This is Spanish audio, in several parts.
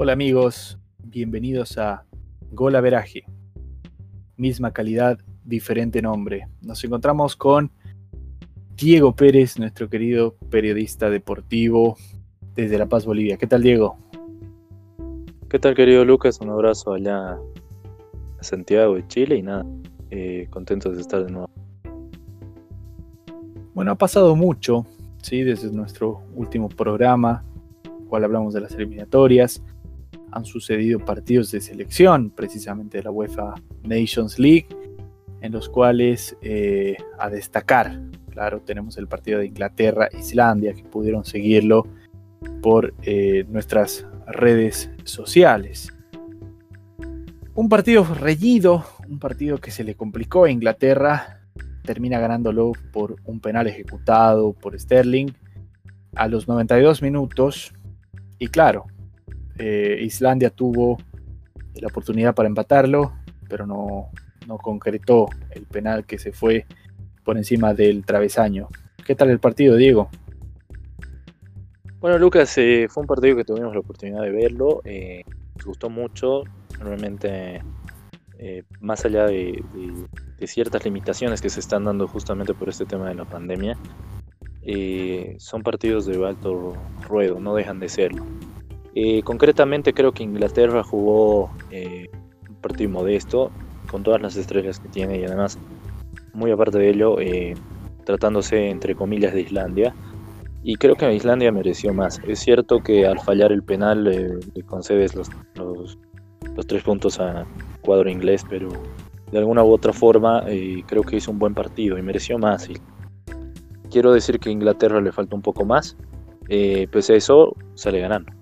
Hola amigos, bienvenidos a Gol Veraje. Misma calidad, diferente nombre. Nos encontramos con Diego Pérez, nuestro querido periodista deportivo desde La Paz, Bolivia. ¿Qué tal, Diego? ¿Qué tal, querido Lucas? Un abrazo allá a Santiago de Chile y nada, eh, contentos de estar de nuevo. Bueno, ha pasado mucho, ¿sí? Desde nuestro último programa, cual hablamos de las eliminatorias. Han sucedido partidos de selección, precisamente de la UEFA Nations League, en los cuales eh, a destacar, claro, tenemos el partido de Inglaterra-Islandia, que pudieron seguirlo por eh, nuestras redes sociales. Un partido reñido, un partido que se le complicó a Inglaterra, termina ganándolo por un penal ejecutado por Sterling a los 92 minutos. Y claro, eh, Islandia tuvo la oportunidad para empatarlo, pero no, no concretó el penal que se fue por encima del travesaño. ¿Qué tal el partido, Diego? Bueno, Lucas, eh, fue un partido que tuvimos la oportunidad de verlo. Eh, nos gustó mucho. Realmente, eh, más allá de, ciertas limitaciones que se están dando justamente por este tema de la pandemia, son partidos de alto ruedo, no dejan de serlo. Concretamente, creo que Inglaterra jugó un partido modesto, con todas las estrellas que tiene y además, muy aparte de ello, tratándose entre comillas de Islandia y creo que Islandia mereció más. Es cierto que al fallar el penal le concedes los, los, tres puntos a cuadro inglés, pero de alguna u otra forma eh, creo que hizo un buen partido y mereció más. Y quiero decir que a Inglaterra le falta un poco más, eh, pues eso sale ganando.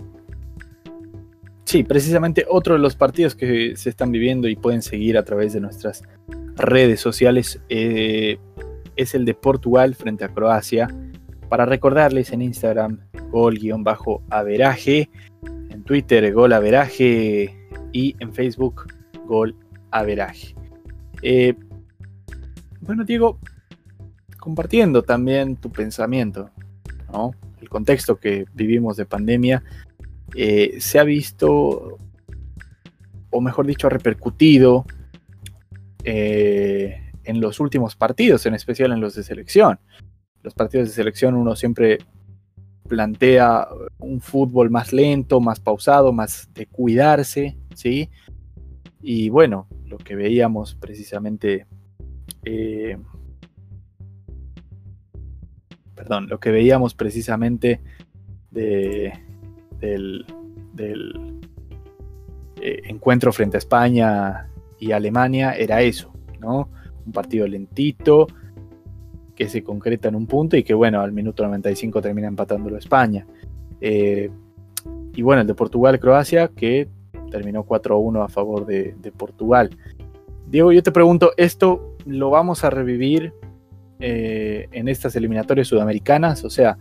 Sí, precisamente otro de los partidos que se están viviendo y pueden seguir a través de nuestras redes sociales eh, es el de Portugal frente a Croacia para recordarles en Instagram, gol-averaje, en Twitter, gol averaje y en Facebook, gol averaje. Eh, bueno, Diego, compartiendo también tu pensamiento, el contexto que vivimos de pandemia, eh, se ha visto, o mejor dicho, repercutido eh, en los últimos partidos, en especial en los de selección los partidos de selección uno siempre plantea un fútbol más lento, más pausado, más de cuidarse, ¿sí? Y bueno, lo que veíamos precisamente, eh, perdón, lo que veíamos precisamente de, del, eh, encuentro frente a España y Alemania era eso, ¿no? Un partido lentito, que se concreta en un punto y que bueno, al minuto 95 termina empatándolo España. Eh, y bueno, el de Portugal-Croacia que terminó 4-1 a favor de, Portugal. Diego, yo te pregunto, ¿esto lo vamos a revivir eh, en estas eliminatorias sudamericanas? O sea,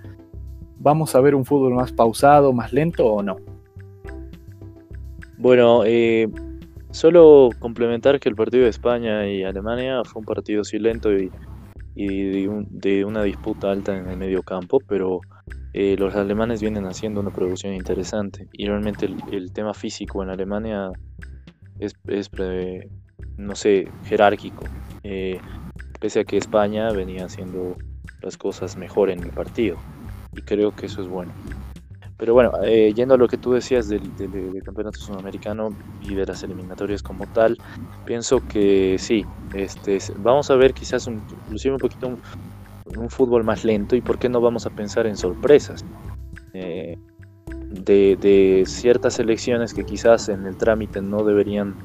¿vamos a ver un fútbol más pausado, más lento o no? Bueno, eh, solo complementar que el partido de España y Alemania fue un partido sí lento y y de, una disputa alta en el medio campo, pero eh, los alemanes vienen haciendo una producción interesante. Y realmente el, tema físico en Alemania es, no sé, jerárquico, eh, pese a que España venía haciendo las cosas mejor en el partido y creo que eso es bueno. Pero bueno, eh, yendo a lo que tú decías del, campeonato sudamericano y de las eliminatorias como tal, pienso que sí, este, vamos a ver quizás un, inclusive un poquito un, fútbol más lento y por qué no vamos a pensar en sorpresas. Eh, de, ciertas selecciones que quizás en el trámite no deberían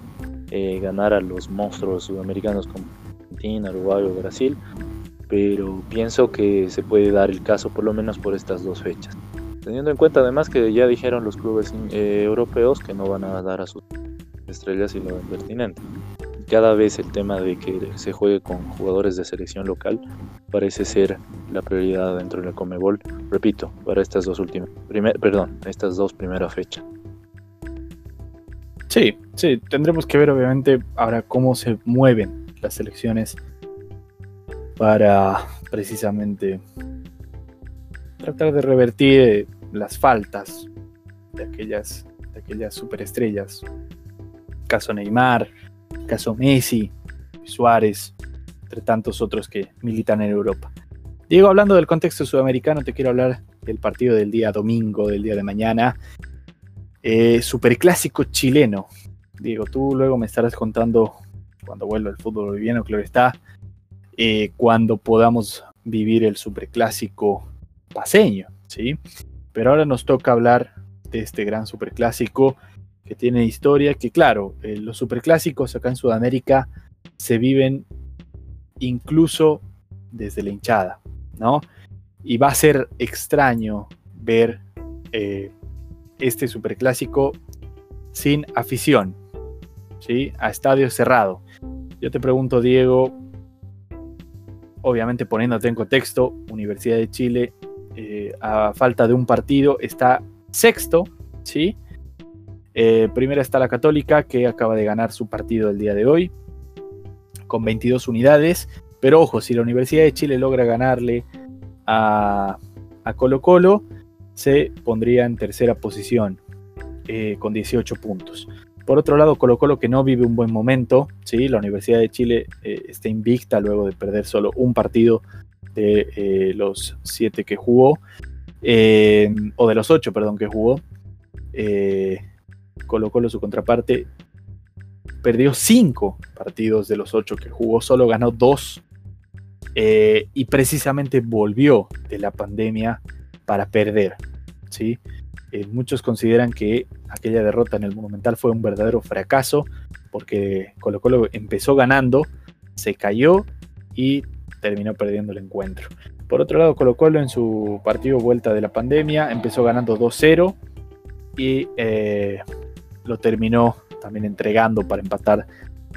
eh, ganar a los monstruos sudamericanos como Argentina, Uruguay o Brasil, pero pienso que se puede dar el caso por lo menos por estas dos fechas. Teniendo en cuenta además que ya dijeron los clubes eh, europeos que no van a dar a sus estrellas y lo pertinente. Cada vez el tema de que se juegue con jugadores de selección local parece ser la prioridad dentro del Comebol, repito, para estas dos últimas, perdón, estas dos primeras fechas. Sí, sí, tendremos que ver obviamente ahora cómo se mueven las selecciones para precisamente tratar de revertir las faltas de aquellas, aquellas superestrellas. Caso Neymar, caso Messi, Suárez, entre tantos otros que militan en Europa. Diego, hablando del contexto sudamericano, te quiero hablar del partido del día domingo, del día de mañana. Eh, superclásico chileno. Diego, tú luego me estarás contando cuando vuelva el fútbol boliviano, claro está, eh, cuando podamos vivir el superclásico paseño, ¿sí? Pero ahora nos toca hablar de este gran superclásico que tiene historia, que claro, eh, los superclásicos acá en Sudamérica se viven incluso desde la hinchada, ¿no? Y va a ser extraño ver eh, este superclásico sin afición, ¿sí? A estadio cerrado. Yo te pregunto, Diego, obviamente poniéndote en contexto, Universidad de Chile, eh, a falta de un partido, está sexto, ¿sí? Eh, primera está la Católica, que acaba de ganar su partido el día de hoy, con 22 unidades. Pero ojo, si la Universidad de Chile logra ganarle a, Colo Colo, se pondría en tercera posición eh, con 18 puntos. Por otro lado, Colo Colo que no vive un buen momento, ¿sí? la Universidad de Chile eh, está invicta luego de perder solo un partido de eh, los siete que jugó, o de los ocho, perdón, que jugó. Colo Colo, su contraparte, perdió cinco partidos de los ocho que jugó, solo ganó dos eh, y precisamente volvió de la pandemia para perder. ¿sí? Eh, muchos consideran que aquella derrota en el Monumental fue un verdadero fracaso porque Colo Colo empezó ganando, se cayó y terminó perdiendo el encuentro. Por otro lado, Colo Colo en su partido vuelta de la pandemia empezó ganando 2-0 y eh, lo terminó también entregando para empatar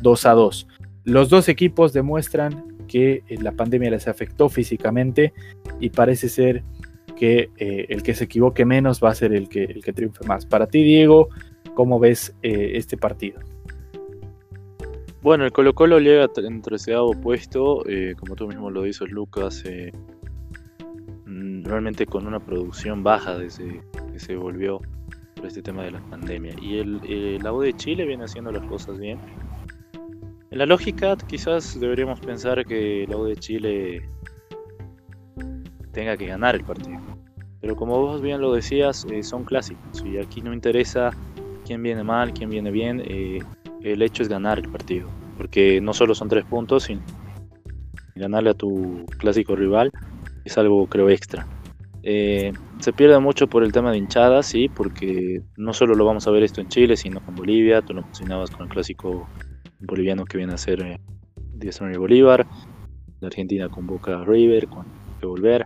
2 2. Los dos equipos demuestran que eh, la pandemia les afectó físicamente y parece ser que eh, el que se equivoque menos va a ser el que, el que triunfe más. Para ti, Diego, ¿cómo ves eh, este partido? Bueno, el Colo Colo llega en tercer puesto, como tú mismo lo dices, Lucas, mm, realmente con una producción baja desde que se volvió por este tema de la pandemia. Y el, el la U de Chile viene haciendo las cosas bien en la lógica, quizás deberíamos pensar que la U de Chile tenga que ganar el partido. Pero como vos bien lo decías, eh, son clásicos y aquí no interesa quién viene mal, quién viene bien. Eh, el hecho es ganar el partido. Porque no solo son tres puntos, sino ganarle a tu clásico rival es algo, creo, extra. Eh, se pierde mucho por el tema de hinchadas, sí, porque no solo lo vamos a ver esto en Chile, sino en Bolivia. Tú lo mencionabas con el clásico boliviano que viene a ser y Bolívar. La Argentina convoca a River con que volver.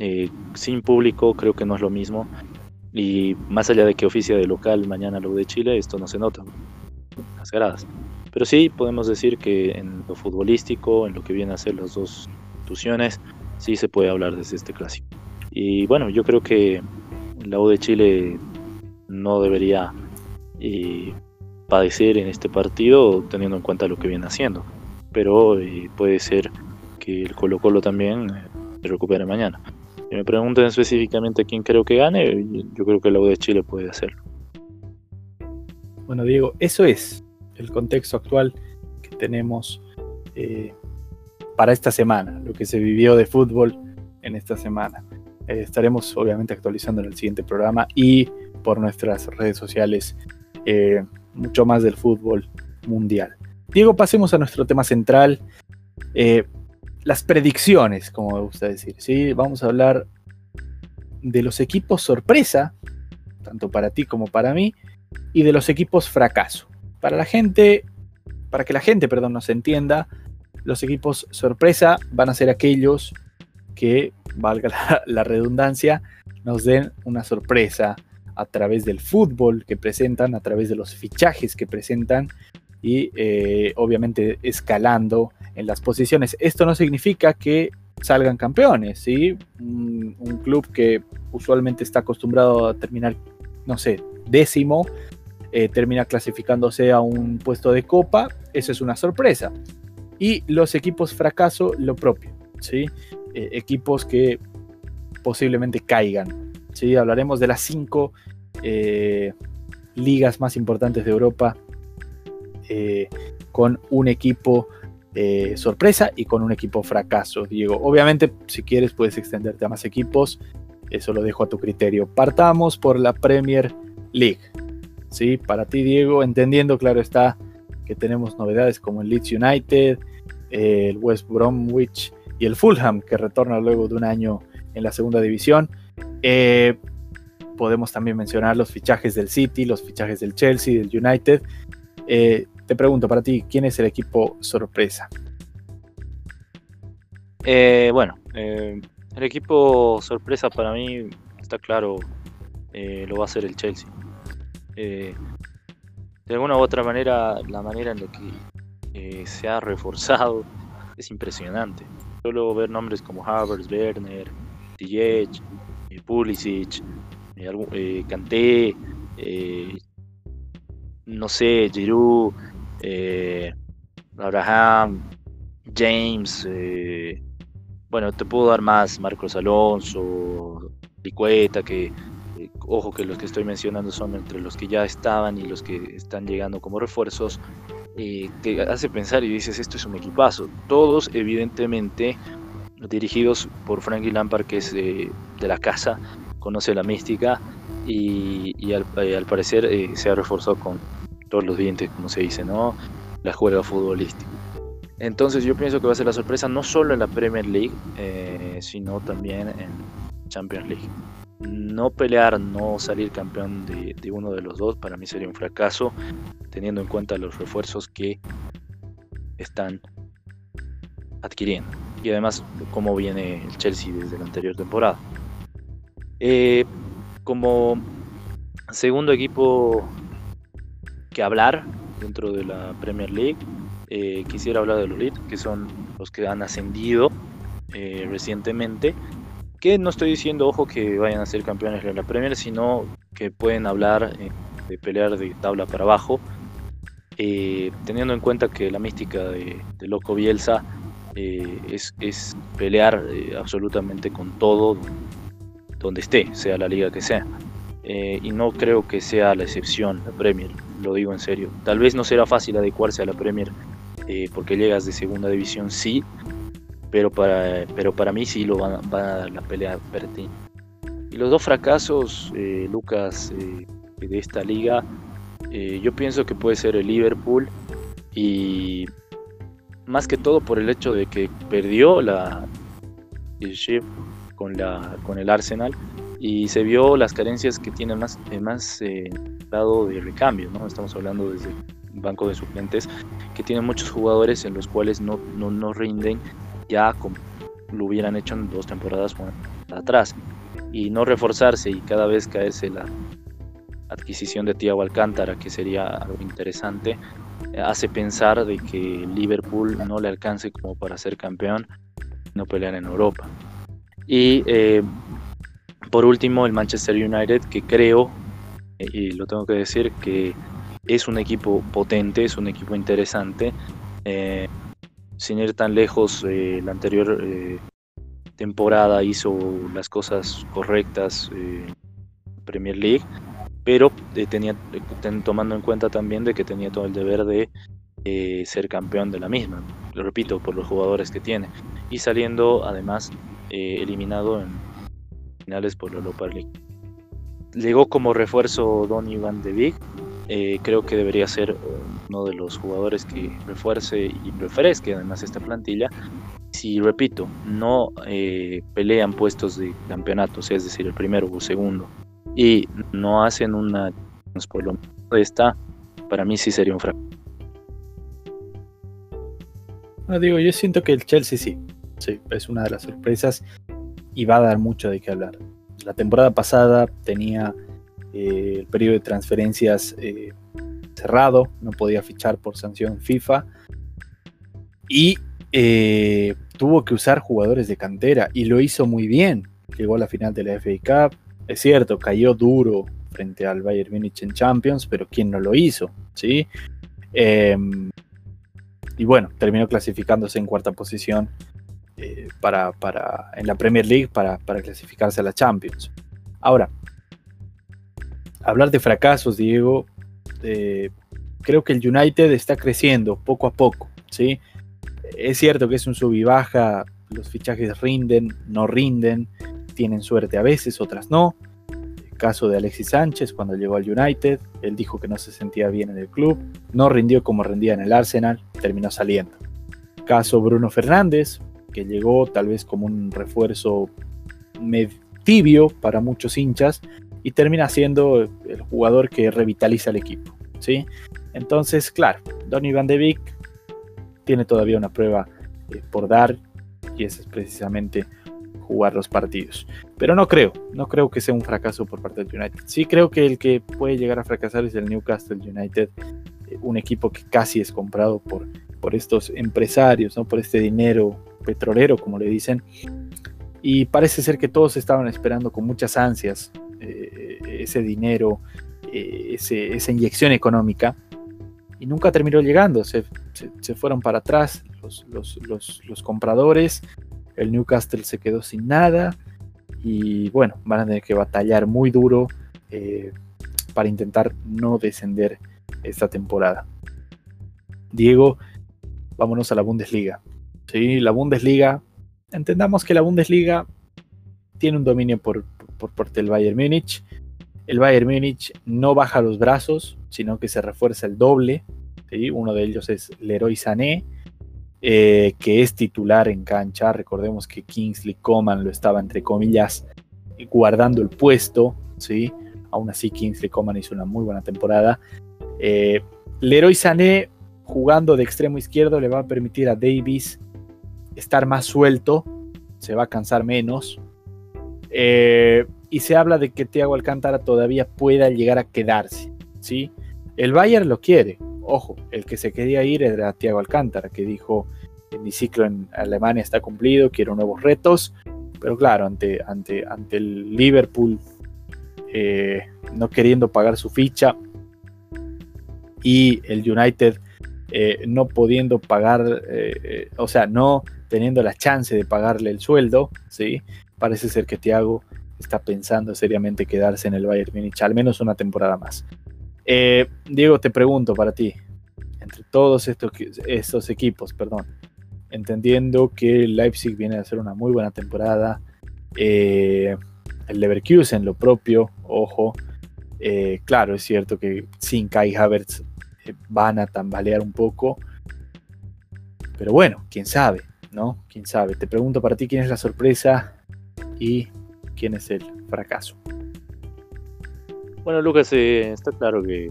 Eh, sin público creo que no es lo mismo. Y más allá de que oficia de local mañana lo de Chile, esto no se nota las gradas. Pero sí podemos decir que en lo futbolístico, en lo que viene a ser las dos instituciones, sí se puede hablar desde este clásico. Y bueno, yo creo que la U de Chile no debería eh, padecer en este partido teniendo en cuenta lo que viene haciendo. Pero eh, puede ser que el Colo Colo también eh, se recupere mañana. Si me preguntan específicamente quién creo que gane, yo creo que la U de Chile puede hacerlo. Bueno, Diego, eso es el contexto actual que tenemos eh, para esta semana, lo que se vivió de fútbol en esta semana. estaremos obviamente actualizando en el siguiente programa y por nuestras redes sociales mucho más del fútbol mundial. Diego, pasemos a nuestro tema central, eh, las predicciones, como me gusta decir. ¿sí? Vamos a hablar de los equipos sorpresa, tanto para ti como para mí, y de los equipos fracaso. Para la gente, para que la gente, perdón, nos entienda, los equipos sorpresa van a ser aquellos que, valga la, la redundancia, nos den una sorpresa, a través del fútbol que presentan, a través de los fichajes que presentan y eh, obviamente escalando en las posiciones. Esto no significa que salgan campeones, ¿sí? Un, club que usualmente está acostumbrado a terminar, no sé, décimo, eh, termina clasificándose a un puesto de copa, eso es una sorpresa. Y los equipos fracaso, lo propio, ¿sí? Eh, equipos que posiblemente caigan. ¿sí? Hablaremos de las cinco ligas más importantes de Europa eh, con un equipo eh, sorpresa y con un equipo fracaso, Diego. Obviamente, si quieres, puedes extenderte a más equipos. Eso lo dejo a tu criterio. Partamos por la Premier League. ¿Sí? Para ti, Diego, entendiendo, claro está, que tenemos novedades como el Leeds United, el West Bromwich y el Fulham, que retorna luego de un año en la segunda división. Eh, podemos también mencionar los fichajes del City, los fichajes del Chelsea, del United. Te pregunto para ti, ¿quién es el equipo sorpresa? Eh, bueno, el equipo sorpresa para mí está claro, lo va a ser el Chelsea. de alguna u otra manera, la manera en la que se ha reforzado es impresionante. Solo ver nombres como Havertz, Werner, Ziyech, eh, Pulisic, eh, eh, Kanté, no sé, Giroud, Abraham, James, bueno, te puedo dar más, Marcos Alonso, Licueta, que ojo que los que estoy mencionando son entre los que ya estaban y los que están llegando como refuerzos, te hace pensar y dices, esto es un equipazo. Todos evidentemente dirigidos por Frankie Lampard, que es de, la casa, conoce la mística y, al, eh, parecer eh, se ha reforzado con todos los dientes, como se dice, ¿no? La juega futbolística. Entonces yo pienso que va a ser la sorpresa no solo en la Premier League, eh, sino también en Champions League. No pelear, no salir campeón de, de uno de los dos, para mí sería un fracaso, teniendo en cuenta los refuerzos que están adquiriendo y además cómo viene el Chelsea desde la anterior temporada. Eh, como segundo equipo que hablar dentro de la Premier League, eh, quisiera hablar de los Leeds, que son los que han ascendido eh, recientemente. Que no estoy diciendo, ojo, que vayan a ser campeones de la Premier, sino que pueden hablar de pelear de tabla para abajo. teniendo en cuenta que la mística de, de Loco Bielsa eh, es, pelear eh, absolutamente con todo donde esté, sea la liga que sea. Eh, y no creo que sea la excepción la Premier, lo digo en serio. Tal vez no será fácil adecuarse a la Premier porque llegas de segunda división, sí, pero para, pero para mí sí lo van, a dar la pelea ti Y los dos fracasos, Lucas, de esta liga, yo pienso que puede ser el Liverpool y más que todo por el hecho de que perdió la el con la con el Arsenal y se vio las carencias que tiene más más eh, lado de recambio no estamos hablando desde un banco de suplentes que tiene muchos jugadores en los cuales no no, rinden ya como lo hubieran hecho en dos temporadas atrás y no reforzarse y cada vez caerse la adquisición de Thiago Alcántara que sería algo interesante hace pensar de que Liverpool no le alcance como para ser campeón, no pelear en Europa. Y eh, por último, el Manchester United, que creo, y lo tengo que decir, que es un equipo potente, es un equipo interesante. Eh, sin ir tan lejos, eh, la anterior temporada hizo las cosas correctas en Premier League pero eh, tenía, tomando en cuenta también de que tenía todo el deber de eh, ser campeón de la misma, lo repito, por los jugadores que tiene, y saliendo además eh, eliminado en por la Europa League. Llegó como refuerzo Don Iván de Vic, creo que debería ser uno de los jugadores que refuerce y refresque además esta plantilla. Si repito, no pelean puestos de campeonatos, es decir, el primero o segundo, y no hacen una por lo menos esta, para mí sí sería un fracaso. No, digo, yo siento que el Chelsea sí, sí, es una de las sorpresas y va a dar mucho de qué hablar. La temporada pasada tenía eh, el periodo de transferencias eh, cerrado, no podía fichar por sanción FIFA y eh, tuvo que usar jugadores de cantera y lo hizo muy bien. Llegó a la final de la Cup, es cierto, cayó duro frente al Bayern Múnich en Champions, pero ¿quién no lo hizo? ¿Sí? Em, y bueno, terminó clasificándose en cuarta posición eh, para, en la Premier League para, clasificarse a la Champions. Ahora, hablar de fracasos, Diego, eh, creo que el United está creciendo poco a poco, ¿sí? Es cierto que es un sub y baja, los fichajes rinden, no rinden, tienen suerte a veces, otras no. Caso de Alexis Sánchez cuando llegó al United, él dijo que no se sentía bien en el club, no rindió como rendía en el Arsenal, terminó saliendo. Caso Bruno Fernández, que llegó tal vez como un refuerzo tibio para muchos hinchas y termina siendo el jugador que revitaliza el equipo. ¿sí? Entonces, claro, Donny Van de Beek tiene todavía una prueba eh, por dar y es precisamente jugar los partidos. Pero no creo, no creo que sea un fracaso por parte del United. Sí creo que el que puede llegar a fracasar es el Newcastle United, eh, un equipo que casi es comprado por, por estos empresarios, ¿no? por este dinero petrolero, como le dicen. Y parece ser que todos estaban esperando con muchas ansias eh, ese dinero, eh, esa inyección económica, y nunca terminó llegando. Se, fueron para atrás los, compradores, el Newcastle se quedó sin nada, y bueno, van a tener que batallar muy duro eh, para intentar no descender esta temporada. Diego, vámonos a la Bundesliga. Sí, la Bundesliga, entendamos que la Bundesliga tiene un dominio por, por parte del Bayern Múnich. El Bayern Múnich no baja los brazos, sino que se refuerza el doble. Uno de ellos es Leroy Sané, eh, que es titular en cancha. Recordemos que Kingsley Coman lo estaba, entre comillas, guardando el puesto. ¿sí? Aún así, Kingsley Coman hizo una muy buena temporada. Eh, Leroy Sané, jugando de extremo izquierdo, le va a permitir a Davis estar más suelto, se va a cansar menos. Eh, y se habla de que Thiago Alcántara todavía pueda llegar a quedarse. ¿sí? El Bayern lo quiere. Ojo, el que se quería ir era Thiago Alcántara, que dijo, mi ciclo en Alemania está cumplido, quiero nuevos retos. Pero claro, ante, ante, ante el Liverpool eh, no queriendo pagar su ficha y el United eh, no pudiendo pagar, o sea, no teniendo la chance de pagarle el sueldo, ¿sí? parece ser que Thiago está pensando seriamente quedarse en el Bayern Múnich, al menos una temporada más. Eh, Diego, te pregunto para ti, entre todos estos, equipos, perdón, entendiendo que Leipzig viene a hacer una muy buena temporada, eh, el Leverkusen lo propio, ojo, eh, claro, es cierto que sin Kai Havertz van a tambalear un poco, pero bueno, quién sabe, ¿no? Quién sabe. Te pregunto para ti quién es la sorpresa y quién es el fracaso. Bueno, Lucas, eh, está claro que,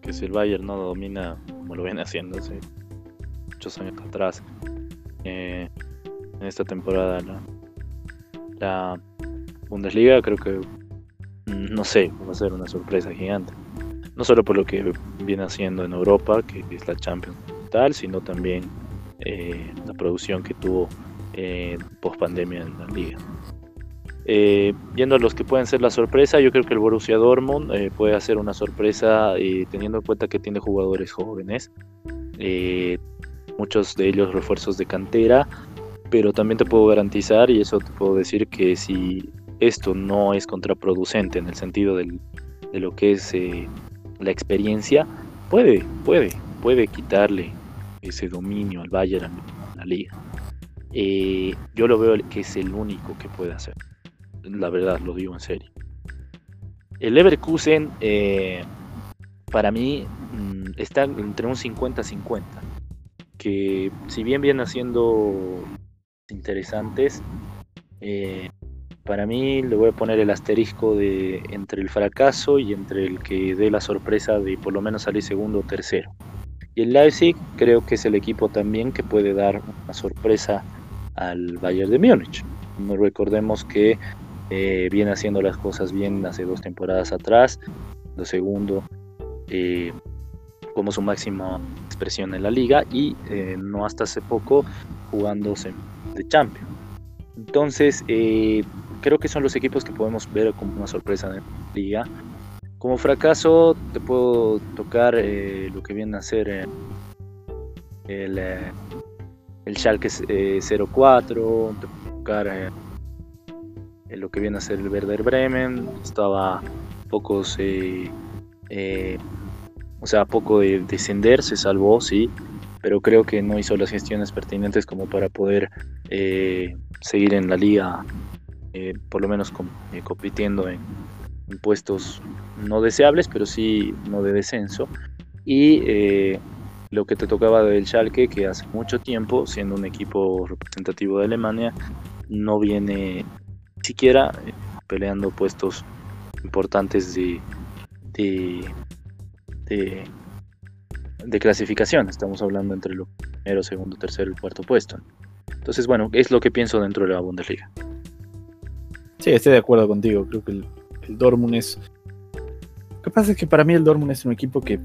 que si el Bayern no domina como lo viene haciendo hace muchos años atrás, eh, en esta temporada, la Bundesliga creo que, mm, no sé, va a ser una sorpresa gigante. No solo por lo que viene haciendo en Europa, que es la Champions tal, sino también eh, la producción que tuvo eh, post pandemia en la liga. Eh, viendo a los que pueden ser la sorpresa, yo creo que el Borussia Dortmund eh, puede hacer una sorpresa teniendo en cuenta que tiene jugadores jóvenes, muchos de ellos refuerzos de cantera, pero también te puedo garantizar, y eso te puedo decir, que si esto no es contraproducente en el sentido de lo que es la experiencia, puede, puede, puede quitarle ese dominio al Bayern en la liga. Eh, yo lo veo que es el único que puede hacer. La verdad, lo digo en serio. El Leverkusen, eh, para mí, mm, está entre un 50-50. Que si bien viene haciendo interesantes, eh, para mí le voy a poner el asterisco de entre el fracaso y entre el que dé la sorpresa de por lo menos salir segundo o tercero. Y el Leipzig creo que es el equipo también que puede dar una sorpresa al Bayern de Múnich. Recordemos que eh, viene haciendo las cosas bien hace dos temporadas atrás. Lo segundo, eh, como su máxima expresión en la liga y eh, no hasta hace poco jugándose de Champions. Entonces, creo que son los equipos que podemos ver como una sorpresa en la liga. Como fracaso, te puedo tocar eh, lo que viene a ser eh, el, eh, el Schalke 04, te puedo tocar lo que viene a ser el Werder Bremen. Estaba pocos, o sea, poco de descender se salvó, sí, pero creo que no hizo las gestiones pertinentes como para poder seguir en la liga, por lo menos compitiendo en, en puestos no deseables, pero sí no de descenso. Y eh, lo que te tocaba del Schalke, que hace mucho tiempo, siendo un equipo representativo de Alemania, no viene siquiera eh, peleando puestos importantes de, de, de, clasificación. Estamos hablando entre el primero, segundo, tercero y cuarto puesto. Entonces, bueno, es lo que pienso dentro de la Bundesliga. Sí, estoy de acuerdo contigo. Creo que el Dortmund es. Lo que pasa es que para mí el Dortmund es un equipo que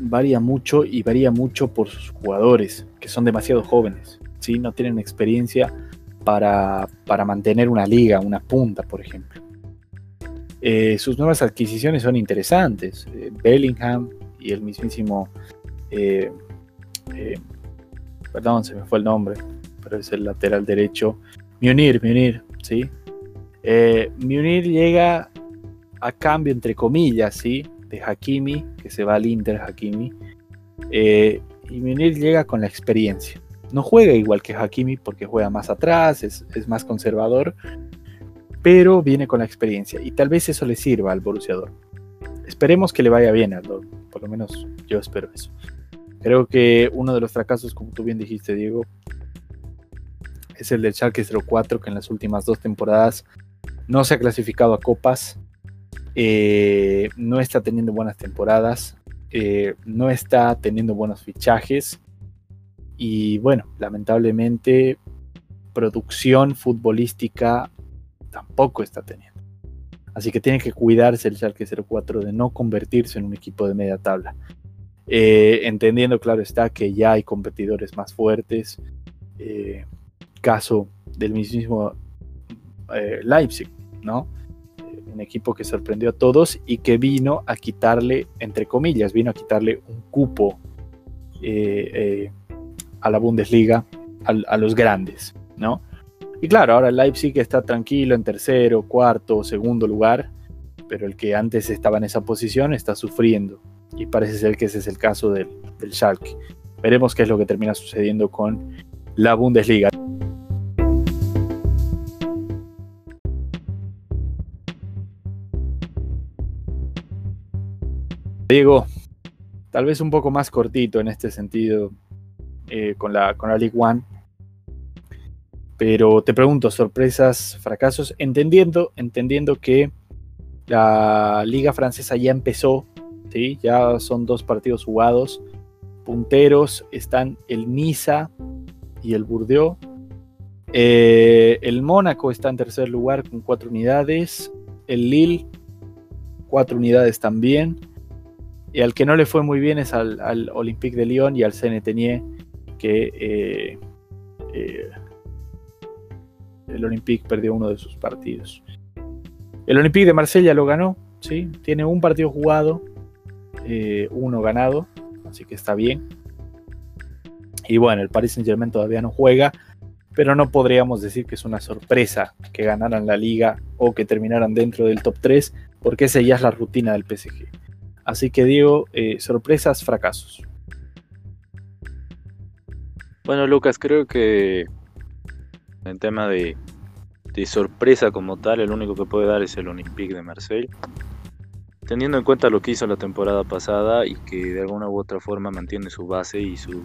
varía mucho y varía mucho por sus jugadores, que son demasiado jóvenes, ¿sí? no tienen experiencia para, para mantener una liga, una punta, por ejemplo. Eh, sus nuevas adquisiciones son interesantes. Eh, Bellingham y el mismísimo. Eh, perdón, se me fue el nombre, pero es el lateral derecho. Munir, Munir, ¿sí? Eh, Munir llega a cambio, entre comillas, ¿sí? de Hakimi, que se va al Inter Hakimi. Eh, y Munir llega con la experiencia. No juega igual que Hakimi porque juega más atrás, es, más conservador, pero viene con la experiencia y tal vez eso le sirva al Borussia Esperemos que le vaya bien al Dortmund, por lo menos yo espero eso. Creo que uno de los fracasos, como tú bien dijiste, Diego, es el del Schalke 04, que en las últimas dos temporadas no se ha clasificado a copas, eh, no está teniendo buenas temporadas, eh, no está teniendo buenos fichajes y bueno, lamentablemente producción futbolística tampoco está teniendo. Así que tiene que cuidarse el Schalke 04 de no convertirse en un equipo de media tabla. Eh, entendiendo, claro está, que ya hay competidores más fuertes. caso del mismo Leipzig, ¿no? Un equipo que sorprendió a todos y que vino a quitarle, entre comillas, vino a quitarle un cupo eh, eh, a la Bundesliga, a, los grandes, ¿no? Y claro, ahora el Leipzig está tranquilo en tercero, cuarto, segundo lugar, pero el que antes estaba en esa posición está sufriendo. Y parece ser que ese es el caso del, del Schalke. Veremos qué es lo que termina sucediendo con la Bundesliga. Diego, tal vez un poco más cortito en este sentido eh, con, la, con League One. Pero te pregunto, sorpresas, fracasos, entendiendo, entendiendo que la liga francesa ya empezó, ¿sí? ya son dos partidos jugados. Punteros están el Niza y el Burdeos. Eh, el Mónaco está en tercer lugar con cuatro unidades. El Lille, cuatro unidades también. Y al que no le fue muy bien es al, Olympique de Lyon y al Senetenier, que eh, eh, el Olympique perdió uno de sus partidos. El Olympique de Marsella lo ganó, ¿sí? tiene un partido jugado, eh, uno ganado, así que está bien. Y bueno, el Paris Saint Germain todavía no juega, pero no podríamos decir que es una sorpresa que ganaran la liga o que terminaran dentro del top 3, porque esa ya es la rutina del PSG. Así que digo, eh, sorpresas, fracasos. Bueno, Lucas, creo que en tema de, sorpresa como tal, el único que puede dar es el Olympique de Marseille. Teniendo en cuenta lo que hizo la temporada pasada y que de alguna u otra forma mantiene su base y su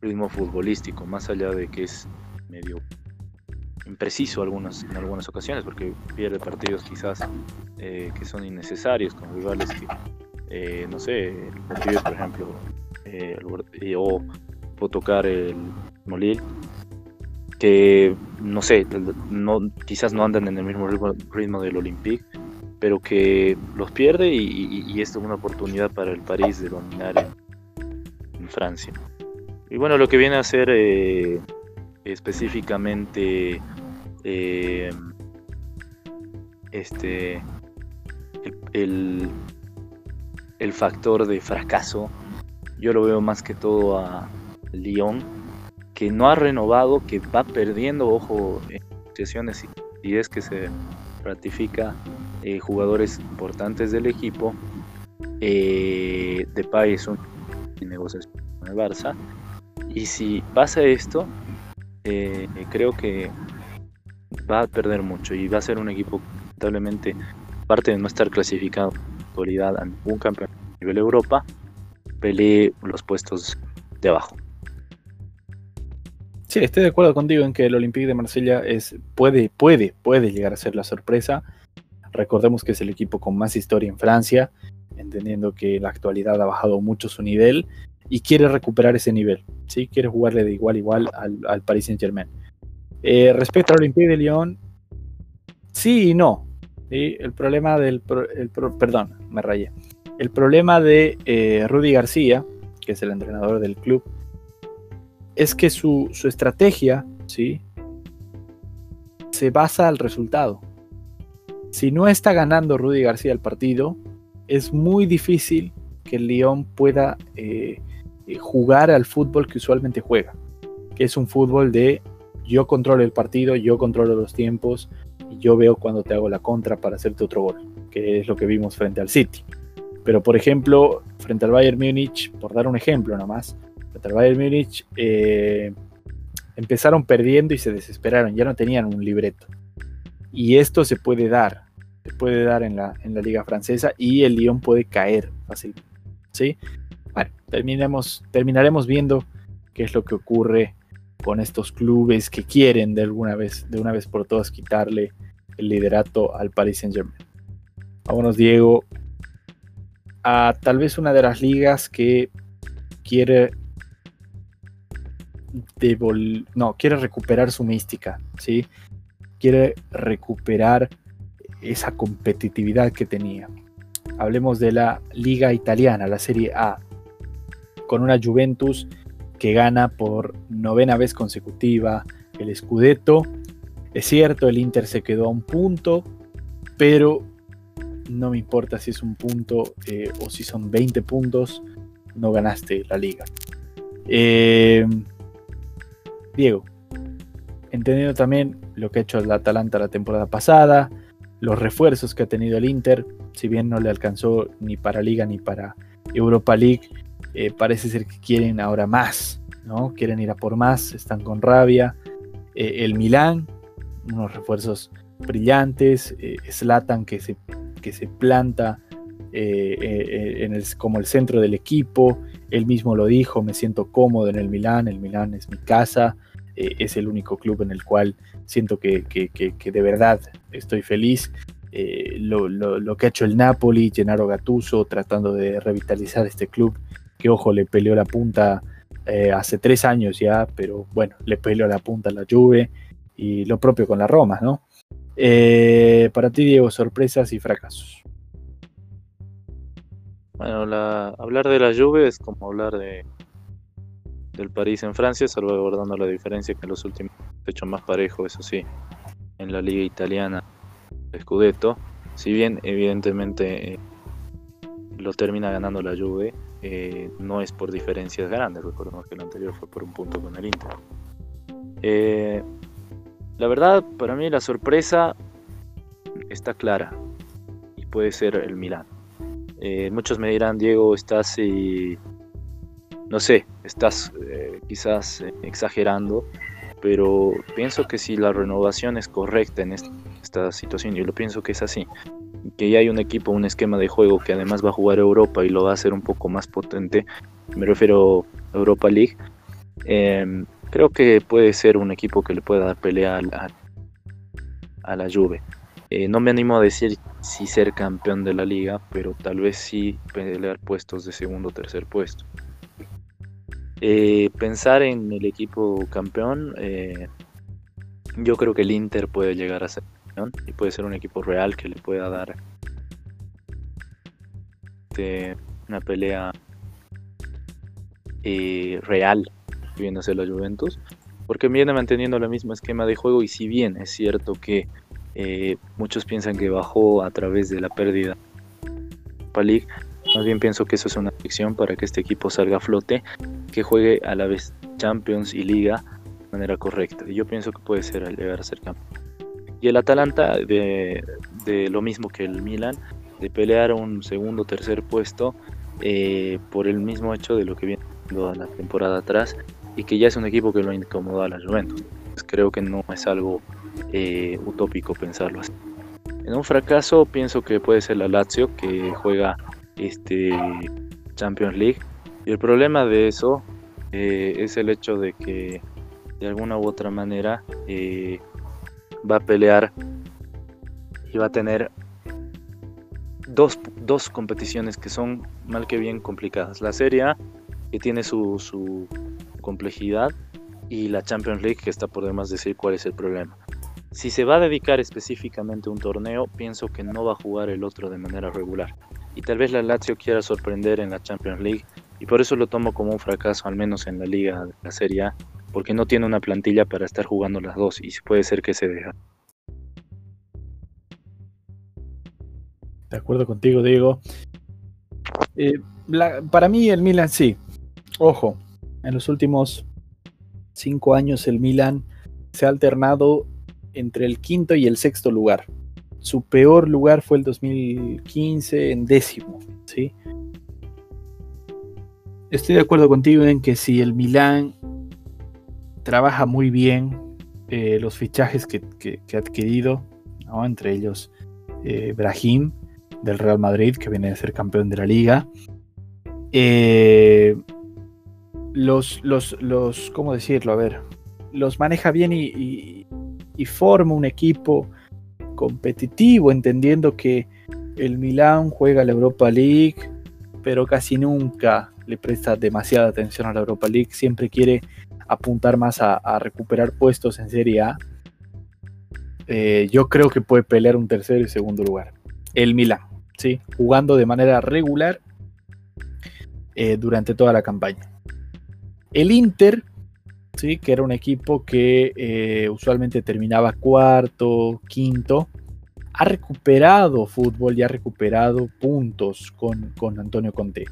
ritmo futbolístico, más allá de que es medio impreciso en algunas ocasiones, porque pierde partidos quizás eh, que son innecesarios con rivales que eh, no sé, el por ejemplo, eh, o puedo tocar el Molil, que no sé, no, quizás no andan en el mismo ritmo, del Olympique, pero que los pierde y, es una oportunidad para el París de dominar en, Francia. Y bueno, lo que viene a ser eh, específicamente este el factor de fracaso, yo lo veo más que todo a Lyon, que no ha renovado, que va perdiendo, ojo, en sesiones y es que se ratifica eh, jugadores importantes del equipo. Eh, Depay es un negociación con el Barça. Y si pasa esto, eh, creo que va a perder mucho y va a ser un equipo lamentablemente, aparte de no estar clasificado actualidad a ningún campeón a nivel Europa, pelee los puestos de abajo. Sí, estoy de acuerdo contigo en que el Olympique de Marsella es, puede, puede, puede llegar a ser la sorpresa. Recordemos que es el equipo con más historia en Francia, entendiendo que la actualidad ha bajado mucho su nivel y quiere recuperar ese nivel. ¿sí? Quiere jugarle de igual a igual al, Paris Saint Germain. Eh, respecto al Olympique de Lyon, sí y no. El problema del. perdón, me rayé. El problema de eh, Rudy García, que es el entrenador del club, es que su, estrategia, ¿sí? Se basa al resultado. Si no está ganando Rudy García el partido, es muy difícil que el Lyon pueda eh, eh, jugar al fútbol que usualmente juega, que es un fútbol de yo controlo el partido, yo controlo los tiempos y yo veo cuando te hago la contra para hacerte otro gol, que es lo que vimos frente al City. Pero por ejemplo, frente al Bayern Múnich, por dar un ejemplo nomás, contra el Bayern Múnich, eh, empezaron perdiendo y se desesperaron, ya no tenían un libreto. Y esto se puede dar, se puede dar en la, en la liga francesa y el Lyon puede caer fácil. ¿sí? Bueno, terminemos, terminaremos viendo qué es lo que ocurre con estos clubes que quieren de alguna vez, de una vez por todas, quitarle el liderato al Paris Saint Germain. Vámonos, Diego, a tal vez una de las ligas que quiere no, quiere recuperar su mística, ¿sí? Quiere recuperar esa competitividad que tenía. Hablemos de la liga italiana, la Serie A, con una Juventus que gana por novena vez consecutiva el Scudetto. Es cierto, el Inter se quedó a un punto, pero no me importa si es un punto eh, o si son 20 puntos, no ganaste la liga. Eh, Diego, entendiendo también lo que ha hecho el Atalanta la temporada pasada, los refuerzos que ha tenido el Inter, si bien no le alcanzó ni para Liga ni para Europa League, eh, parece ser que quieren ahora más, ¿no? Quieren ir a por más, están con rabia. Eh, el Milán, unos refuerzos brillantes, Slatan que se, que se planta como el centro del equipo, él mismo lo dijo, me siento cómodo en el Milán, el Milán es mi casa, eh, es el único club en el cual siento que, de verdad estoy feliz. Eh, lo, que ha hecho el Napoli, Gennaro Gattuso, tratando de revitalizar este club, que ojo, le peleó la punta eh, hace tres años ya, pero bueno, le peleó la punta la Juve y lo propio con la Roma, ¿no? para ti, Diego, sorpresas y fracasos. Bueno, hablar de la Juve es como hablar de, del París en Francia, salvaguardando la diferencia que en los últimos hecho más parejo, eso sí, en la liga italiana, Scudetto. Si bien evidentemente eh, lo termina ganando la Juve, eh, no es por diferencias grandes, recordemos que el anterior fue por un punto con el Inter. Eh, la verdad, para mí la sorpresa está clara y puede ser el Milán. muchos me dirán, Diego, estás y no sé, estás eh, quizás eh, exagerando, pero pienso que si la renovación es correcta en esta, situación, yo lo pienso que es así, que ya hay un equipo, un esquema de juego que además va a jugar Europa y lo va a hacer un poco más potente, me refiero a Europa League, em, creo que puede ser un equipo que le pueda dar pelea a, a la Juve. Eh, no me animo a decir si ser campeón de la liga, pero tal vez sí pelear puestos de segundo o tercer puesto. Eh, pensar en el equipo campeón, eh, yo creo que el Inter puede llegar a ser y puede ser un equipo real que le pueda dar este, una pelea eh, real la Juventus, porque viene manteniendo el mismo esquema de juego y si bien es cierto que muchos piensan que bajó a través de la pérdida League, más bien pienso que eso es una ficción para que este equipo salga a flote, que juegue a la vez Champions y Liga de manera correcta. Y yo pienso que puede ser llegar a ser campeón. Y el Atalanta de, de lo mismo que el Milan, de pelear un segundo o tercer puesto eh, por el mismo hecho de lo que viene la temporada atrás y que ya es un equipo que lo incomodó a la Juventus. creo que no es algo eh, utópico pensarlo así. En un fracaso pienso que puede ser la Lazio que juega este Champions League y el problema de eso eh, es el hecho de que de alguna u otra manera va a pelear y va a tener dos, dos, competiciones que son mal que bien complicadas. La Serie A, que tiene su, su, complejidad, y la Champions League, que está por demás decir cuál es el problema. Si se va a dedicar específicamente a un torneo, pienso que no va a jugar el otro de manera regular. Y tal vez la Lazio quiera sorprender en la Champions League, y por eso lo tomo como un fracaso, al menos en la Liga, la Serie A, porque no tiene una plantilla para estar jugando las dos, y puede ser que se deja. De acuerdo contigo, Diego. Eh, para mí el Milan sí. Ojo, en los últimos cinco años el Milan se ha alternado entre el quinto y el sexto lugar. Su peor lugar fue el 2015 en décimo, ¿sí? Estoy de acuerdo contigo en que si el Milan trabaja muy bien eh, los fichajes que, ha adquirido, entre ellos eh, Brahim, del Real Madrid, que viene a ser campeón de la liga. Eh, los, los, los, ¿cómo decirlo? A ver, los maneja bien y, forma un equipo competitivo, entendiendo que el Milan juega la Europa League, pero casi nunca le presta demasiada atención a la Europa League, siempre quiere apuntar más a, recuperar puestos en Serie A. Eh, yo creo que puede pelear un tercer y segundo lugar. El Milan. ¿sí? jugando de manera regular eh, durante toda la campaña. El Inter, ¿sí? que era un equipo que eh, usualmente terminaba cuarto, quinto, ha recuperado fútbol y ha recuperado puntos con, con Antonio Conte.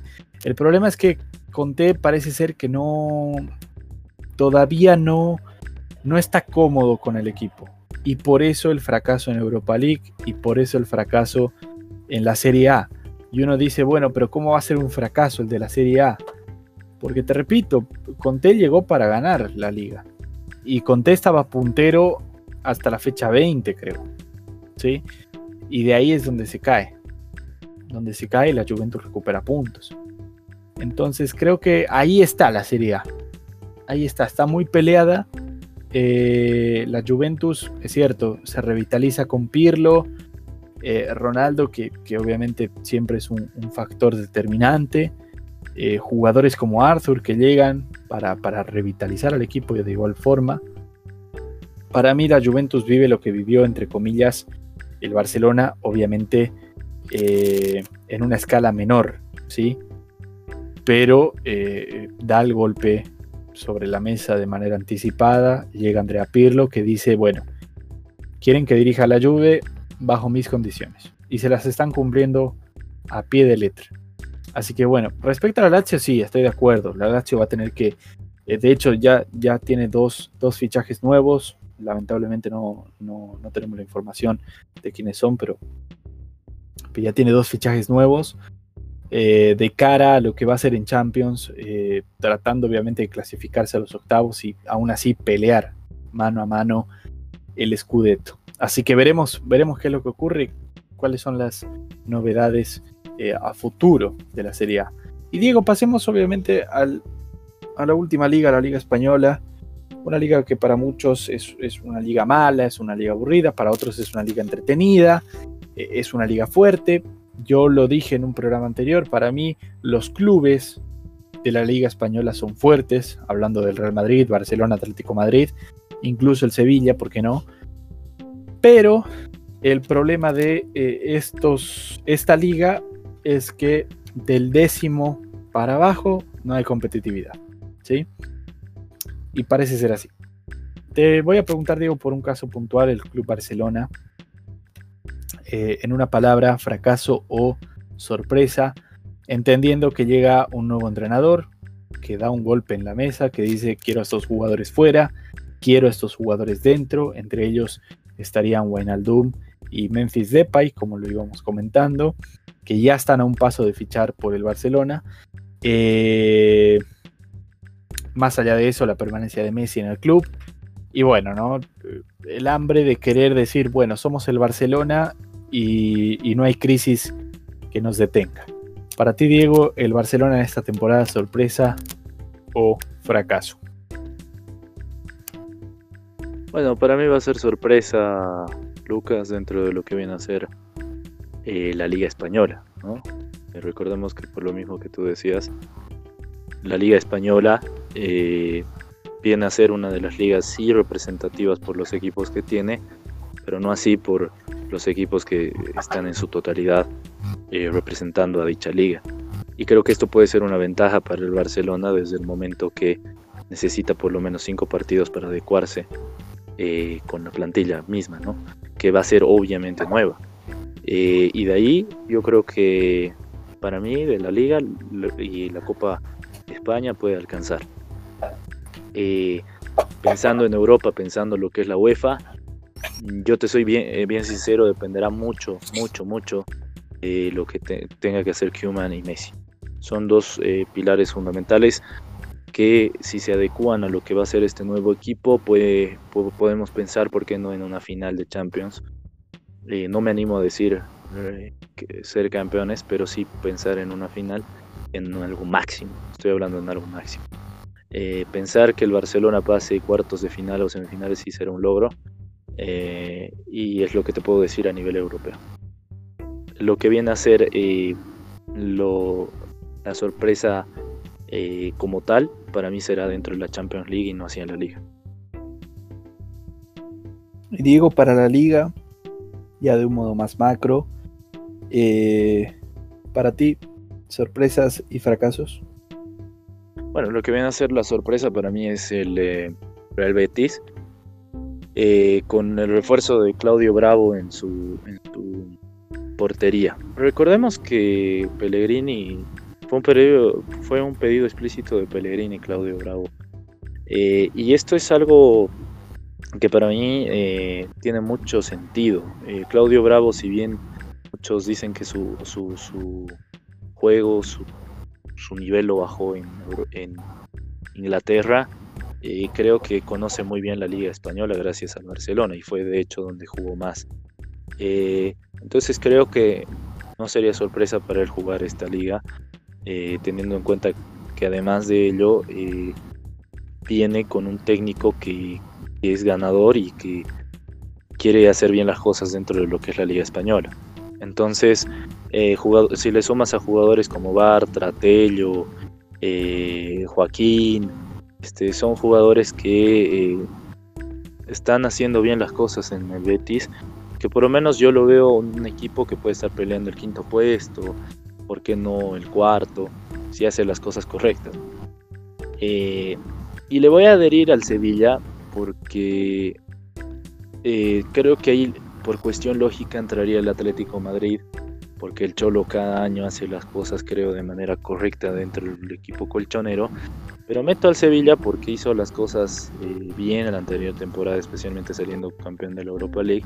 El problema es que Conte parece ser que no, todavía no, no está cómodo con el equipo. Y por eso el fracaso en Europa League y por eso el fracaso en la Serie A. Y uno dice, bueno, pero ¿cómo va a ser un fracaso el de la Serie A? Porque te repito, Conté llegó para ganar la liga. Y Conté estaba puntero hasta la fecha 20, creo. ¿Sí? Y de ahí es donde se cae. Donde se cae la Juventus recupera puntos. Entonces creo que ahí está la Serie A. Ahí está, está muy peleada. Eh, la Juventus, es cierto, se revitaliza con Pirlo eh, Ronaldo, que, obviamente siempre es un, factor determinante. Eh, jugadores como Arthur que llegan para, revitalizar al equipo de igual forma. Para mí la Juventus vive lo que vivió, entre comillas, el Barcelona, obviamente en una escala menor, ¿sí? Pero da el golpe sobre la mesa de manera anticipada. Llega Andrea Pirlo que dice, bueno, quieren que dirija la Juve, bajo mis condiciones. Y se las están cumpliendo a pie de letra. Así que bueno, respecto a la Lazio, sí, estoy de acuerdo. La Lazio va a tener que, eh, de hecho, ya, ya tiene dos, fichajes nuevos. Lamentablemente no, no, tenemos la información de quiénes son, pero, ya tiene dos fichajes nuevos. Eh, de cara a lo que va a ser en Champions, eh, tratando obviamente de clasificarse a los octavos y aún así pelear mano a mano el Scudetto. Así que veremos, veremos qué es lo que ocurre, cuáles son las novedades eh, a futuro de la Serie A. Y Diego, pasemos obviamente al, a la última liga, la Liga Española. Una liga que para muchos es, una liga mala, es una liga aburrida, para otros es una liga entretenida, es una liga fuerte. Yo lo dije en un programa anterior, para mí los clubes de la Liga Española son fuertes, hablando del Real Madrid, Barcelona, Atlético Madrid, incluso el Sevilla, ¿por qué no? Pero el problema de eh, estos, esta liga es que del décimo para abajo no hay competitividad. ¿sí? Y parece ser así. Te voy a preguntar, Diego, por un caso puntual, el Club Barcelona. Eh, en una palabra, fracaso o sorpresa, entendiendo que llega un nuevo entrenador, que da un golpe en la mesa, que dice quiero a estos jugadores fuera, quiero a estos jugadores dentro, entre ellos estarían Wijnaldum y Memphis Depay, como lo íbamos comentando, que ya están a un paso de fichar por el Barcelona. Eh, más allá de eso, la permanencia de Messi en el club. Y bueno, ¿no? El hambre de querer decir, bueno, somos el Barcelona y, no hay crisis que nos detenga. Para ti, Diego, el Barcelona en esta temporada, sorpresa o fracaso. Bueno, para mí va a ser sorpresa, Lucas, dentro de lo que viene a ser eh, la Liga Española. ¿no? Eh, recordemos que por lo mismo que tú decías, la Liga Española eh, viene a ser una de las ligas sí representativas por los equipos que tiene, pero no así por los equipos que están en su totalidad representando a dicha liga. Y creo que esto puede ser una ventaja para el Barcelona desde el momento que necesita por lo menos cinco partidos para adecuarse eh, con la plantilla misma, ¿no? que va a ser obviamente nueva. Eh, y de ahí yo creo que para mí de la liga y la Copa España puede alcanzar. Eh, pensando en Europa, pensando en lo que es la UEFA, yo te soy bien, bien sincero, dependerá mucho, mucho, mucho de lo que tenga que hacer Kuman y Messi. Son dos pilares fundamentales que si se adecúan a lo que va a ser este nuevo equipo, podemos pensar, ¿por qué no en una final de Champions? Eh, no me animo a decir eh, ser campeones, pero sí pensar en una final, en algo máximo. Estoy hablando en algo máximo. Eh, pensar que el Barcelona pase cuartos de final o semifinales sí será un logro. Y es lo que te puedo decir a nivel europeo. Lo que viene a ser lo, la sorpresa eh, como tal, para mí será dentro de la Champions League y no hacia la liga. Diego, para la liga, ya de un modo más macro, eh, para ti, sorpresas y fracasos. Bueno, lo que viene a ser la sorpresa para mí es el eh, Real Betis, con el refuerzo de Claudio Bravo en su, en su portería. Recordemos que Pellegrini fue un, pedido, fue un pedido explícito de Pellegrini, Claudio Bravo. Eh, y esto es algo que para mí eh, tiene mucho sentido. Eh, Claudio Bravo, si bien muchos dicen que su, su, juego, su, su, nivel lo bajó en, en Inglaterra, creo que conoce muy bien la liga española gracias al Barcelona y fue de hecho donde jugó más. entonces creo que no sería sorpresa para él jugar esta liga eh, teniendo en cuenta que además de ello eh, viene con un técnico que, es ganador y que quiere hacer bien las cosas dentro de lo que es la Liga Española. Entonces, eh, si le sumas a jugadores como Bartra, Tello, Joaquín, este, son jugadores que están haciendo bien las cosas en el Betis, que por lo menos yo lo veo un equipo que puede estar peleando el quinto puesto, ¿por qué no el cuarto? Si hace las cosas correctas. Eh, y le voy a adherir al Sevilla porque eh, creo que ahí por cuestión lógica entraría el Atlético Madrid porque el Cholo cada año hace las cosas creo de manera correcta dentro del equipo colchonero pero meto al Sevilla porque hizo las cosas eh, bien en la anterior temporada especialmente saliendo campeón de la Europa League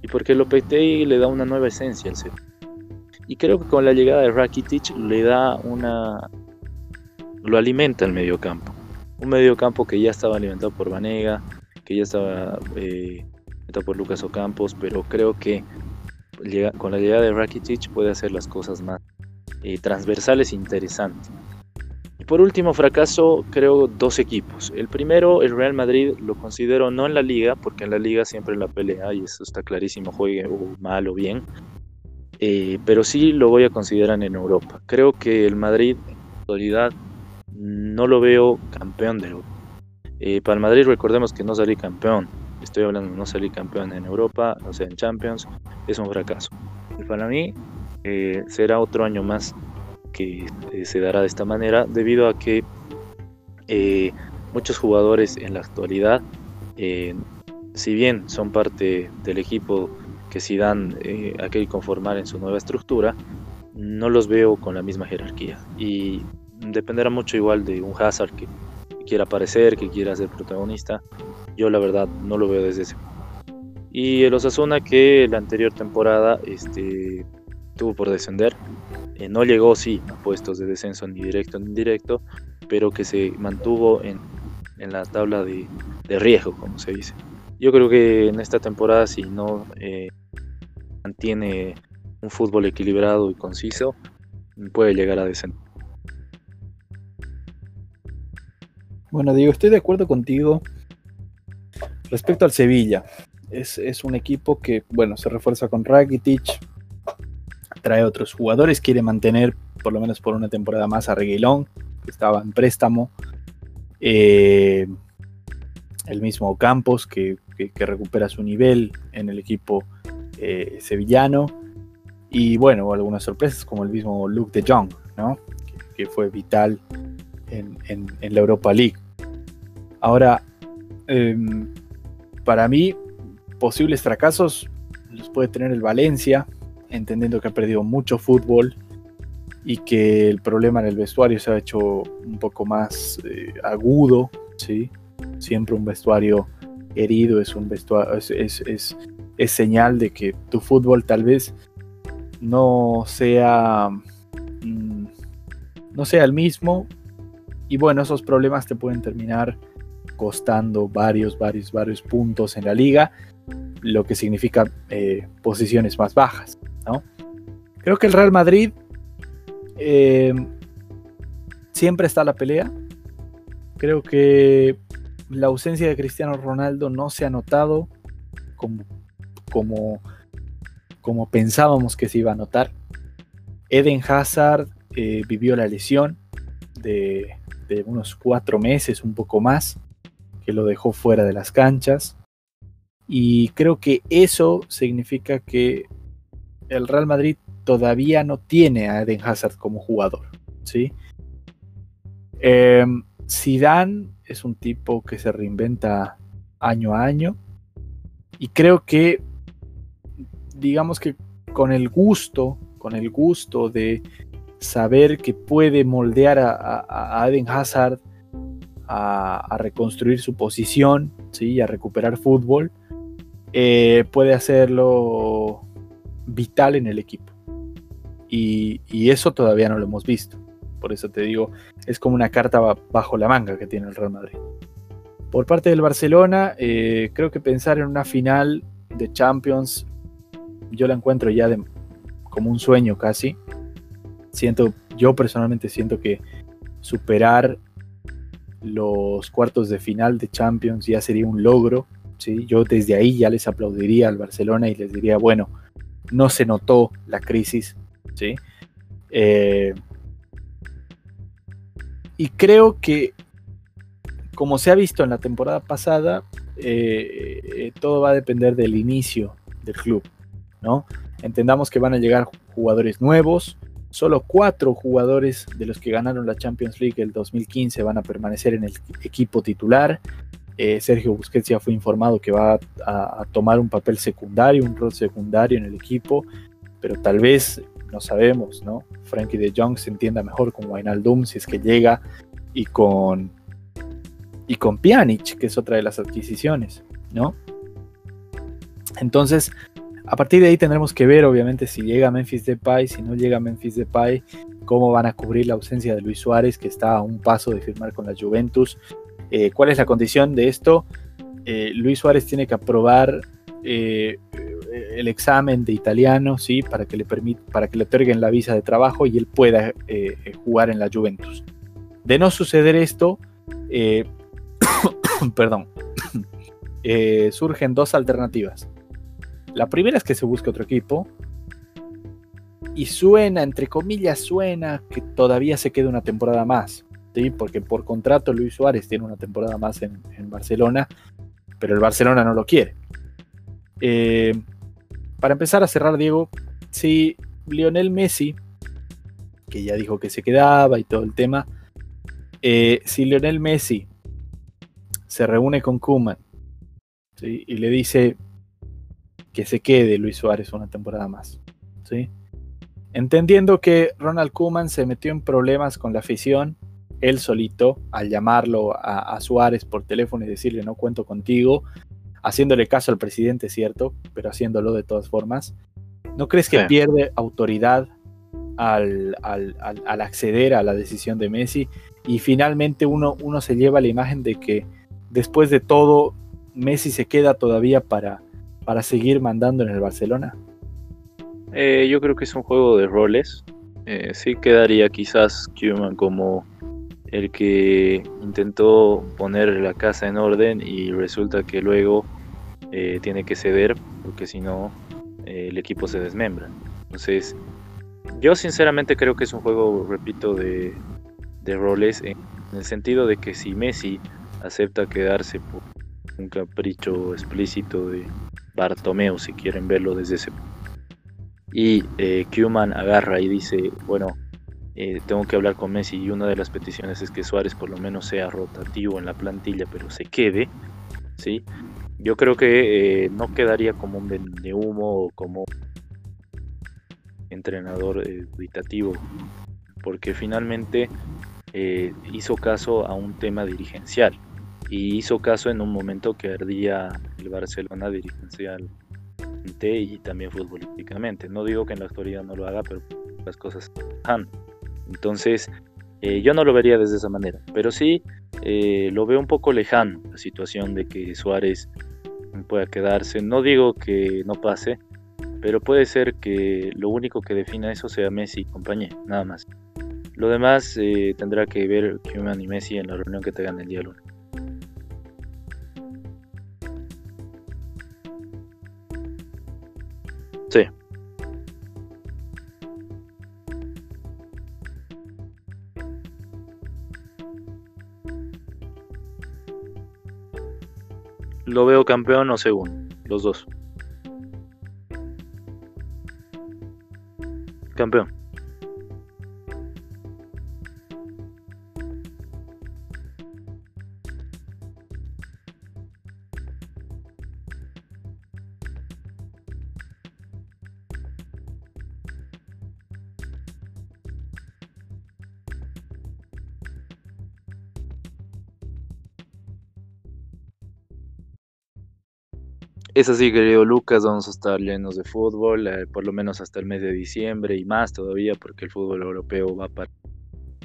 y porque Lopetegui le da una nueva esencia al Sevilla y creo que con la llegada de Rakitic le da una. lo alimenta el mediocampo. Un mediocampo que ya estaba alimentado por Vanega, que ya estaba eh, por Lucas Ocampos, pero creo que con la llegada de Rakitic puede hacer las cosas más eh, transversales e interesantes. Y por último, fracaso, creo dos equipos. El primero, el Real Madrid, lo considero no en la liga, porque en la liga siempre la pelea, y eso está clarísimo, juegue o mal o bien. Eh, pero sí lo voy a considerar en Europa. Creo que el Madrid, en actualidad, no lo veo campeón de Europa. Eh, para el Madrid, recordemos que no salí campeón. Estoy hablando de no salir campeón en Europa, o sea, en Champions, es un fracaso. Y para mí, eh, será otro año más que se dará de esta manera, debido a que muchos jugadores en la actualidad, si bien son parte del equipo que si dan eh, a conformar en su nueva estructura, no los veo con la misma jerarquía. Y dependerá mucho igual de un Hazard que quiera aparecer, que quiera ser protagonista. Yo la verdad no lo veo desde ese Y el Osasuna que la anterior temporada este, tuvo por descender. Eh, no llegó, sí, a puestos de descenso ni directo ni indirecto, pero que se mantuvo en, la tabla de, riesgo, como se dice. Yo creo que en esta temporada, si no eh, mantiene un fútbol equilibrado y conciso, puede llegar a descender. Bueno, Diego, estoy de acuerdo contigo respecto al Sevilla. Es, un equipo que, bueno, se refuerza con Rakitic, trae otros jugadores, quiere mantener por lo menos por una temporada más a Reguilón, que estaba en préstamo. Eh, el mismo Campos, que, recupera su nivel en el equipo eh, sevillano. Y bueno, algunas sorpresas como el mismo Luke de Jong, ¿no? que, fue vital en, la Europa League. Ahora, em, para mí, posibles fracasos los puede tener el Valencia, entendiendo que ha perdido mucho fútbol y que el problema en el vestuario se ha hecho un poco más eh, agudo, ¿sí? Siempre un vestuario herido es un vestuario, es, señal de que tu fútbol tal vez no sea mm, no sea el mismo y bueno esos problemas te pueden terminar costando varios varios varios puntos en la liga lo que significa eh, posiciones más bajas Creo que el Real Madrid eh, siempre está a la pelea. Creo que la ausencia de Cristiano Ronaldo no se ha notado como, como, como pensábamos que se iba a notar. Eden Hazard eh, vivió la lesión de, de, unos cuatro meses, un poco más, que lo dejó fuera de las canchas. Y creo que eso significa que el Real Madrid todavía no tiene a Eden Hazard como jugador. ¿sí? Eh, Zidane es un tipo que se reinventa año a año y creo que digamos que con el gusto, con el gusto de saber que puede moldear a, Eden Hazard a, reconstruir su posición, ¿sí? a recuperar fútbol, eh, puede hacerlo vital en el equipo. Y, eso todavía no lo hemos visto. Por eso te digo, es como una carta bajo la manga que tiene el Real Madrid. Por parte del Barcelona, eh, creo que pensar en una final de Champions, yo la encuentro ya como un sueño casi. Siento, yo personalmente siento que superar los cuartos de final de Champions ya sería un logro. ¿sí? Yo desde ahí ya les aplaudiría al Barcelona y les diría, bueno, no se notó la crisis, ¿sí? Eh, y creo que, como se ha visto en la temporada pasada, eh, eh, todo va a depender del inicio del club, ¿no? Entendamos que van a llegar jugadores nuevos, solo cuatro jugadores de los que ganaron la Champions League el 2015 van a permanecer en el equipo titular. Eh, Sergio Busquets ya fue informado que va a, tomar un papel secundario, un rol secundario en el equipo, pero tal vez, no sabemos, ¿no? Frankie de Jong se entienda mejor con Wijnaldum si es que llega y con, y con Pjanic, que es otra de las adquisiciones, ¿no? Entonces, a partir de ahí tendremos que ver, obviamente, si llega Memphis Depay, si no llega Memphis Depay, cómo van a cubrir la ausencia de Luis Suárez, que está a un paso de firmar con la Juventus. Eh, ¿Cuál es la condición de esto? Eh, Luis Suárez tiene que aprobar eh, el examen de italiano, ¿sí? Para que le para que le otorguen la visa de trabajo y él pueda jugar en la Juventus. De no suceder esto, perdón, surgen dos alternativas. La primera es que se busque otro equipo. Y suena, entre comillas, suena que todavía se quede una temporada más porque por contrato Luis Suárez tiene una temporada más en, Barcelona, pero el Barcelona no lo quiere. Eh, para empezar a cerrar, Diego, si Lionel Messi, que ya dijo que se quedaba y todo el tema, eh, si Lionel Messi se reúne con Kuman y le dice que se quede Luis Suárez una temporada más, ¿sí? entendiendo que Ronald Kuman se metió en problemas con la afición él solito, al llamarlo a, Suárez por teléfono y decirle no cuento contigo, haciéndole caso al presidente, cierto, pero haciéndolo de todas formas. ¿No crees que pierde autoridad al, acceder a la decisión de Messi? Y finalmente uno, uno se lleva la imagen de que después de todo, Messi se queda todavía para, para seguir mandando en el Barcelona. Eh, yo creo que es un juego de roles. Eh, sí quedaría quizás Kuman como el que intentó poner la casa en orden y resulta que luego eh, tiene que ceder porque si no el equipo se desmembra. Entonces, yo sinceramente creo que es un juego, repito, de roles en, el sentido de que si Messi acepta quedarse por un capricho explícito de Bartomeu, si quieren verlo desde ese punto, y eh, agarra y dice, bueno, eh, tengo que hablar con Messi y una de las peticiones es que Suárez por lo menos sea rotativo en la plantilla, pero se quede, ¿sí? Yo creo que eh, no quedaría como un de humo o como entrenador dubitativo, porque finalmente eh, hizo caso a un tema dirigencial y hizo caso en un momento que ardía el Barcelona dirigencial y también futbolísticamente. No digo que en la actualidad no lo haga, pero las cosas han. Entonces, eh, yo no lo vería desde esa manera, pero sí eh, lo veo un poco lejano la situación de que Suárez pueda quedarse. No digo que no pase, pero puede ser que lo único que defina eso sea Messi y compañía, nada más. Lo demás eh, tendrá que ver Koeman y Messi en la reunión que tengan el día lunes. Lo veo campeón o segundo, los dos. Campeón. Es así, querido Lucas, vamos a estar llenos de fútbol, eh, por lo menos hasta el mes de diciembre y más todavía, porque el fútbol europeo va para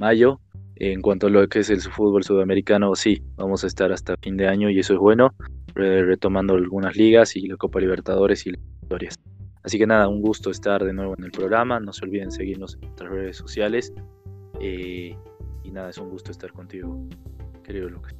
mayo. En cuanto a lo que es el fútbol sudamericano, sí, vamos a estar hasta fin de año y eso es bueno, retomando algunas ligas y la Copa Libertadores y las historias. Así que nada, un gusto estar de nuevo en el programa, no se olviden seguirnos en nuestras redes sociales eh, y nada, es un gusto estar contigo, querido Lucas.